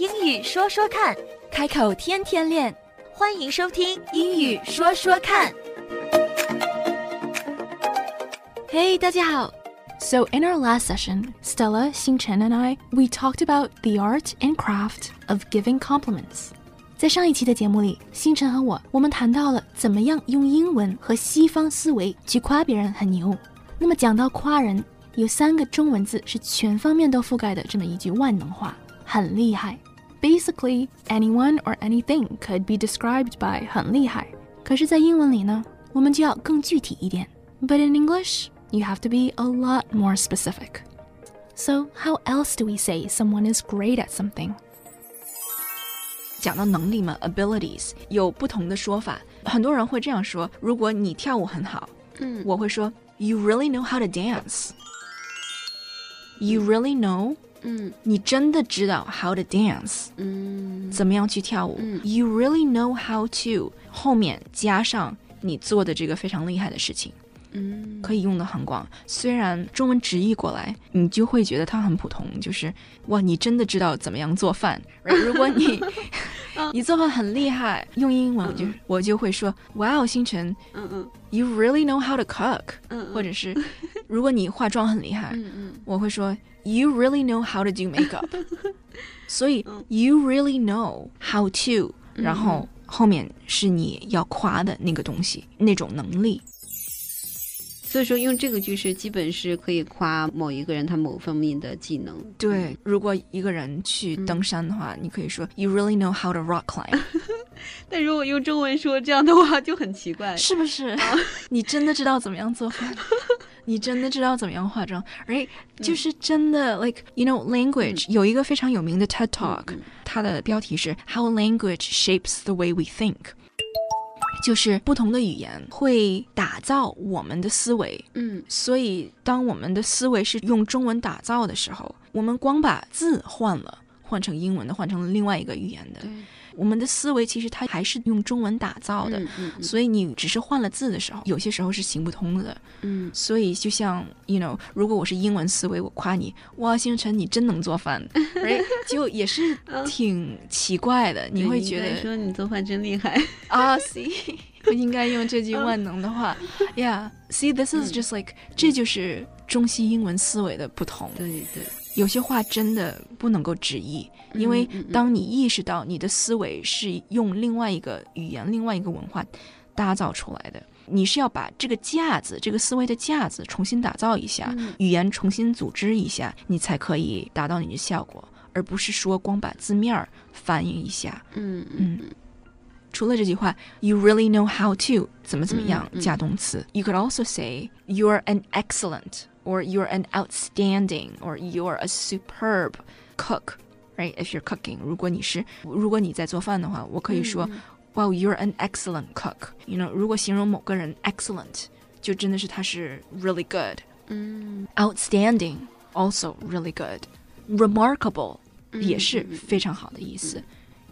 英语说说看，开口天天练。欢迎收听《英语说说看》。Hey，大家好。So in our last session, Stella, Xinchen and I we talked about the art and craft of giving compliments. 在上一期的节目里，星辰和我我们谈到了怎么样用英文和西方思维去夸别人很牛。那么讲到夸人，有三个中文字是全方面都覆盖的这么一句万能话，很厉害。Basically, anyone or anything could be described by 很厉害。可是，在英文里呢，我们就要更具体一点。But in English, you have to be a lot more specific. So, how else do we say someone is great at something? 讲到能力嘛，abilities 有不同的说法。很多人会这样说：如果你跳舞很好，嗯，我会说 You really know how to dance. You really know 嗯，你真的知道 how to dance，嗯，怎么样去跳舞、嗯、？You really know how to 后面加上你做的这个非常厉害的事情，嗯，可以用的很广。虽然中文直译过来，你就会觉得它很普通，就是哇，你真的知道怎么样做饭。如果你 你做饭很厉害，用英文我就我就会说，Wow，，星辰，嗯嗯，You really know how to cook，嗯，或者是 如果你化妆很厉害，嗯嗯，我会说。you really know how to do makeup，所以 you really know how to，然后后面是你要夸的那个东西，那种能力。所以说，用这个句式基本是可以夸某一个人他某方面的技能。对，如果一个人去登山的话，你可以说 You really know how to rock climb。但如果用中文说这样的话就很奇怪，是不是？你真的知道怎么样做饭？你真的知道怎么样化妆？哎，就是真的，like you know language 有一个非常有名的 TED Talk，它的标题是 How Language Shapes the Way We Think。 就是不同的语言会打造我们的思维，嗯，所以当我们的思维是用中文打造的时候，我们光把字换了，换成英文的，换成了另外一个语言的。我们的思维其实它还是用中文打造的，嗯所以你只是换了字的时候，有些时候是行不通的。嗯，所以就像，you know，如果我是英文思维，我夸你，哇，星辰你真能做饭，哎，就也是挺奇怪的。你会觉得说你做饭真厉害啊？See，不应该用这句万能的话，Yeah，See，this is just like，这就是中西英文思维的不同。对对。有些话真的不能够直译，因为当你意识到你的思维是用另外一个语言、另外一个文化打造出来的，你是要把这个架子、这个思维的架子重新打造一下，语言重新组织一下，你才可以达到你的效果，而不是说光把字面翻译一下。嗯嗯。除了这句话，You really know how to 怎么怎么样加动词，You could also say You're an excellent。or you're an outstanding or you're a superb cook, right? If you're cooking，如果你是如果你在做饭的话，我可以说、嗯、，Wow, you're an excellent cook. You know，如果形容某个人 excellent，就真的是他是 really good。嗯，outstanding also really good. Remarkable 也是非常好的意思。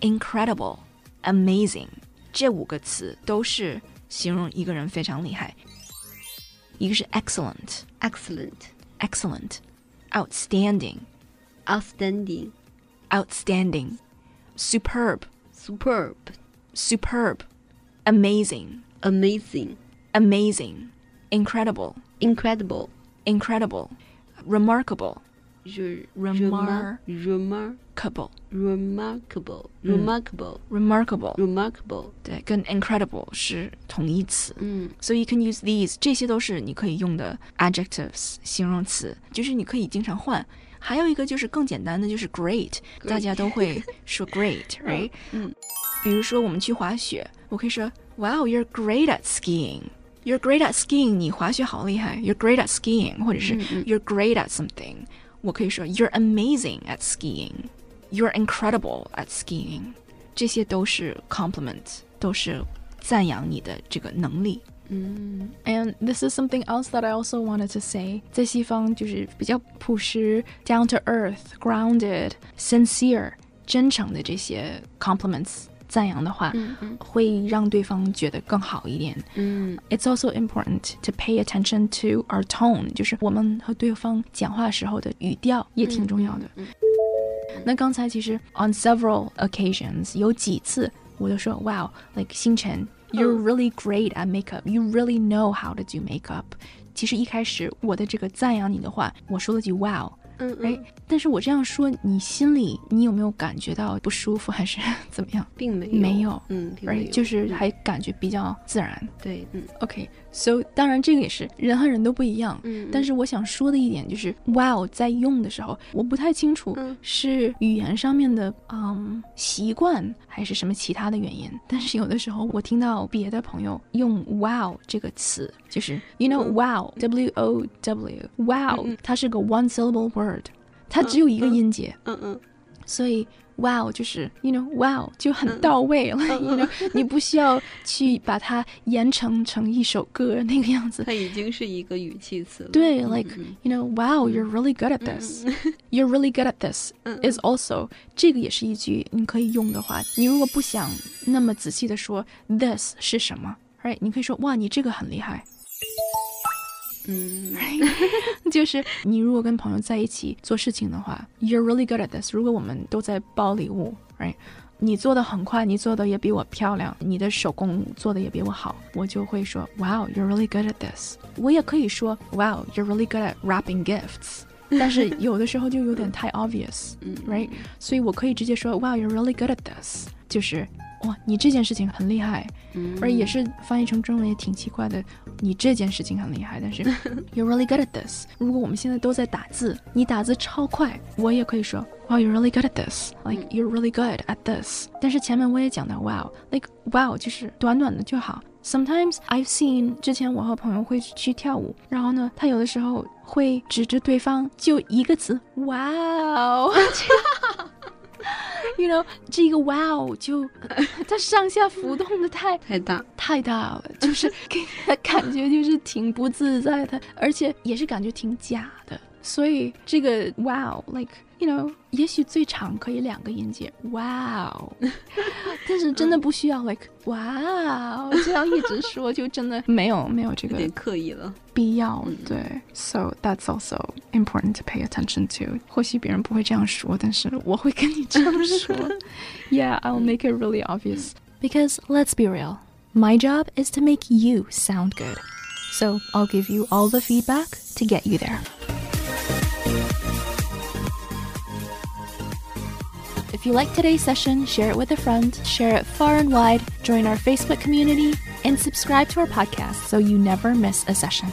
Incredible, amazing 这五个词都是形容一个人非常厉害。一个是 excellent。excellent, excellent, outstanding, outstanding, outstanding, superb, superb, superb, amazing, amazing, amazing, incredible, incredible, incredible, remarkable, remar remarkable remarkable remarkable remarkable remarkable 对，跟 incredible 是同义词。嗯，so you can use these，这些都是你可以用的 adjectives 形容词，就是你可以经常换。还有一个就是更简单的，就是 great，大家都会说 great，right？嗯，比如说我们去滑雪，我可以说 Wow，you're great at skiing。You're great at skiing，你滑雪好厉害。You're great at skiing，或者是 You're great at something。 我可以说 You're amazing at skiing, You're incredible at skiing，这些都是 compliment，都是赞扬你的这个能力。嗯，And this is something else that I also wanted to say，在西方就是比较朴实、down to earth、grounded、sincere、真诚的这些 compliments。 赞扬的话，会让对方觉得更好一点。嗯，It's also important to pay attention to our tone，就是我们和对方讲话时候的语调也挺重要的。 那刚才其实 on several occasions 有几次我就说 Wow, like 星辰 You're really great at makeup. You really know how to do makeup. 其实一开始我的这个赞扬你的话，我说了句 Wow， 嗯哎，但是我这样说，你心里你有没有感觉到不舒服，还是 怎么样？并没有，没有，嗯，就是嗯还感觉比较自然。对，嗯 OK，so、当然这个也是人和人都不一样。嗯，但是我想说的一点就是，wow 在用的时候，我不太清楚嗯是语言上面的嗯习惯，还是什么其他的原因。但是有的时候我听到别的朋友用 wow 这个词，就是 you know、嗯 wow w o w wow，、嗯嗯它是个 one syllable word，它只有一个嗯嗯音节，嗯嗯所以 wow 就是 you know wow 就很嗯到位了、嗯 y o u know 你不需要去把它研成成一首歌那个样子。它已经是一个语气词了。对嗯，like 嗯 you know, wow, you're really good at 嗯 this. 嗯 You're really good at this 嗯 is also 这个也是一句你可以用的话。你如果不想那么仔细的说 this 是什么，right？你可以说哇，你这个很厉害。 嗯就是你如果跟朋友在一起做事情的话，you're really good at this。如果我们都在包礼物，right？你做的很快，你做的也比我漂亮，你的手工做的也比我好，我就会说，Wow, you're really good at this。我也可以说，Wow, you're really good at wrapping gifts。但是有的时候就有点太 obvious，嗯 right？所以我可以直接说，Wow, you're really good at this，就是哇，你这件事情很厉害，嗯而也是翻译成中文也挺奇怪的，你这件事情很厉害，但是 you're really good at this。如果我们现在都在打字，你打字超快，我也可以说 Wow, you're really good at this. Like you're really good at this. 但是前面我也讲到 Wow, like Wow 就是短短的就好。Sometimes I've seen 之前我和朋友会去跳舞，然后呢，他有的时候会指着对方就一个词 Wow。You know，这个 wow 就 它上下浮动的太 太大，太大了，就是 给你的感觉就是挺不自在的，而且也是感觉挺假的。所以这个 wow，like you know，也许最长可以两个音节 wow，但是真的不需要 like wow 这样一直说，就真的没有没有这个有点刻意了。必要。嗯对，so that's also important to pay attention to。或许别人不会这样说，但是我会跟你这样说。yeah, I'll make it really obvious. Because let's be real, my job is to make you sound good. So I'll give you all the feedback to get you there. If you like today's session, share it with a friend, share it far and wide, join our Facebook community, and subscribe to our podcast so you never miss a session.